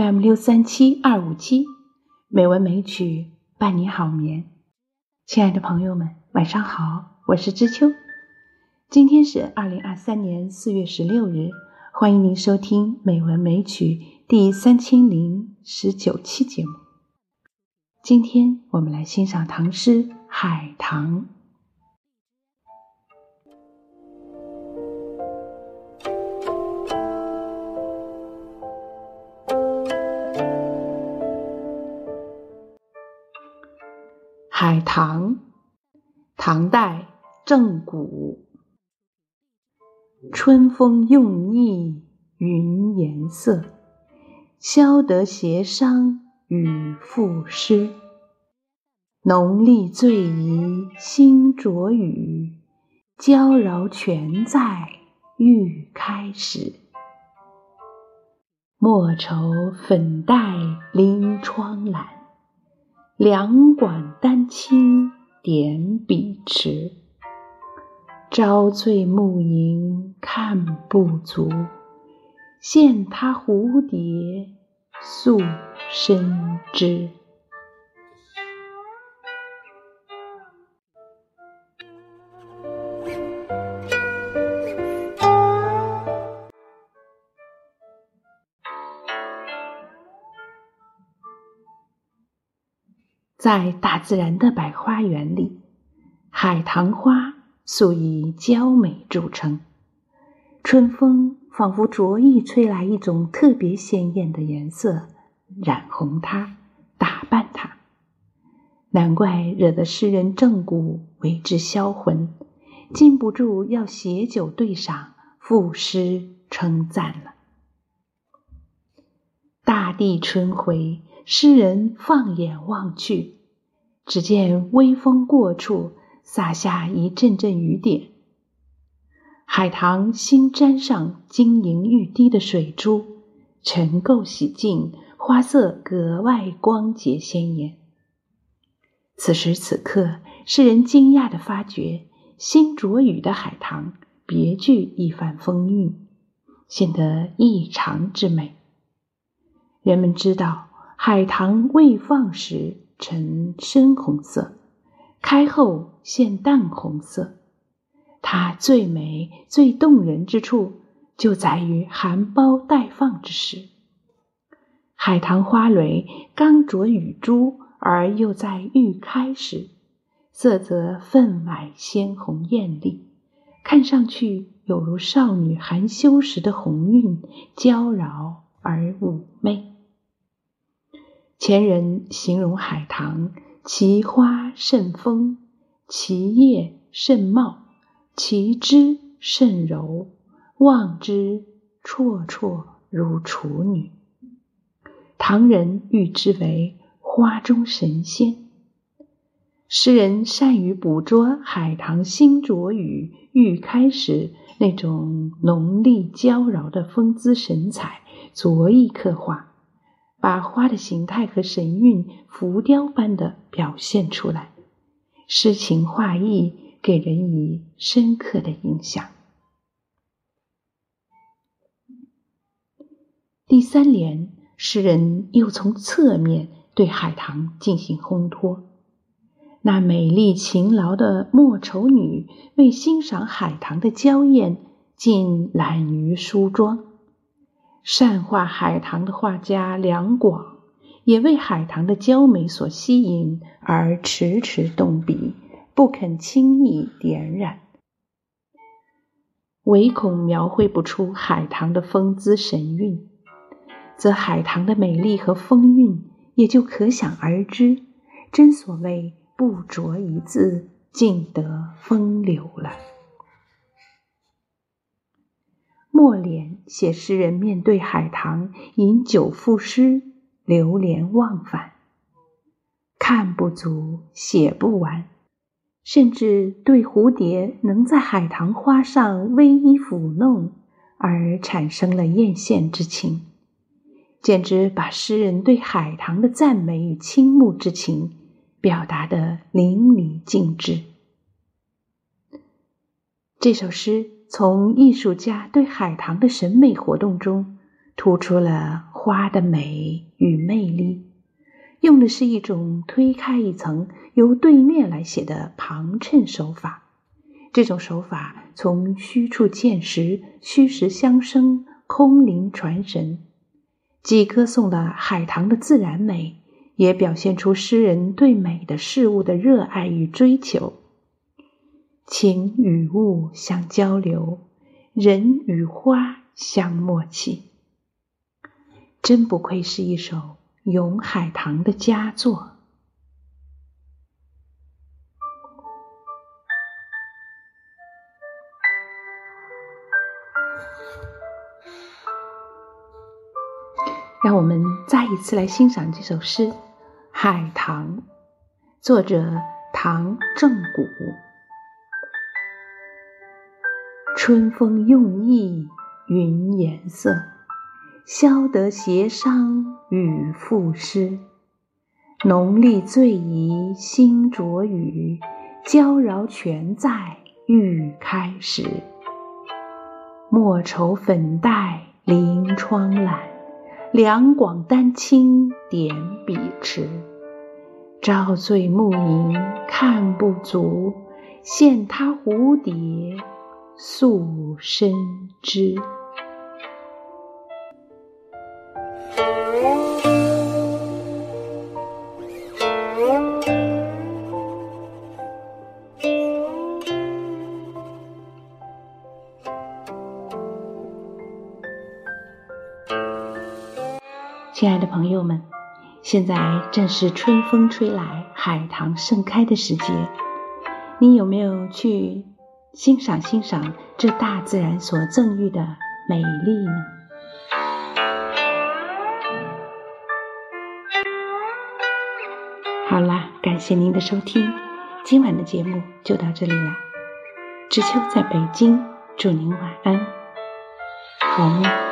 FM 六三七二五七，美文美曲伴你好眠。亲爱的朋友们，晚上好，我是知秋。今天是二零二三年四月十六日，欢迎您收听《美文美曲》第三千零十九期节目。今天我们来欣赏唐诗《海棠》。海棠，唐代郑谷。春风用意云颜色，消得斜商与赋诗。浓丽最宜新着雨，娇娆全在欲开始。莫愁粉黛临窗懒。两管丹青点笔迟，朝醉暮吟看不足，羡他蝴蝶诉深枝。在大自然的百花园里，海棠花素以娇美著称。春风仿佛着意吹来一种特别鲜艳的颜色，染红它，打扮它。难怪惹得诗人郑谷为之销魂，禁不住要携酒对赏，赋诗称赞了。大地春回。诗人放眼望去，只见微风过处，洒下一阵阵雨点。海棠新沾上晶莹欲滴的水珠，尘垢洗净，花色格外光洁鲜艳。此时此刻，诗人惊讶地发觉，新着雨的海棠别具一番风韵，显得异常之美。人们知道。海棠未放时呈深红色，开后现淡红色。它最美、最动人之处，就在于含苞待放之时。海棠花蕊刚着雨珠，而又在欲开时，色泽分外鲜红艳丽，看上去有如少女含羞时的红晕，娇娆而妩媚。前人形容海棠：其花甚丰，其叶甚茂，其枝甚柔，望之绰绰如处女。唐人誉之为花中神仙。诗人善于捕捉海棠新着雨欲开时那种浓丽娇娆的风姿神采，着意刻画。把花的形态和神韵浮雕般的表现出来，诗情画意，给人以深刻的印象。第三联，诗人又从侧面对海棠进行烘托。那美丽勤劳的莫愁女，为欣赏海棠的娇艳，竟懒于梳妆。善画海棠的画家梁广，也为海棠的娇美所吸引，而迟迟动笔，不肯轻易点染，唯恐描绘不出海棠的风姿神韵，则海棠的美丽和风韵也就可想而知。真所谓不着一字，尽得风流了。末联写诗人面对海棠饮酒赋诗，流连忘返，看不足，写不完，甚至对蝴蝶能在海棠花上偎依抚弄而产生了艳羡之情，简直把诗人对海棠的赞美与倾慕之情表达得淋漓尽致。这首诗。从艺术家对海棠的审美活动中，突出了花的美与魅力，用的是一种推开一层，由对面来写的旁衬手法。这种手法从虚处见实，虚实相生，空灵传神，既歌颂了海棠的自然美，也表现出诗人对美的事物的热爱与追求。情与物相交流，人与花相默契。真不愧是一首咏海棠的佳作。让我们再一次来欣赏这首诗《海棠》，作者唐正谷。春风用意云颜色。消得协商与赋诗，浓丽醉怡心着雨，娇娆全在欲开时。莫愁粉黛临窗懒，两广丹青点笔迟。朝醉暮吟看不足，羡他蝴蝶素深知。亲爱的朋友们，现在正是春风吹来、海棠盛开的时节，你有没有去欣赏欣赏这大自然所赠予的美丽呢？好啦，感谢您的收听，今晚的节目就到这里了。知秋在北京，祝您晚安，好梦。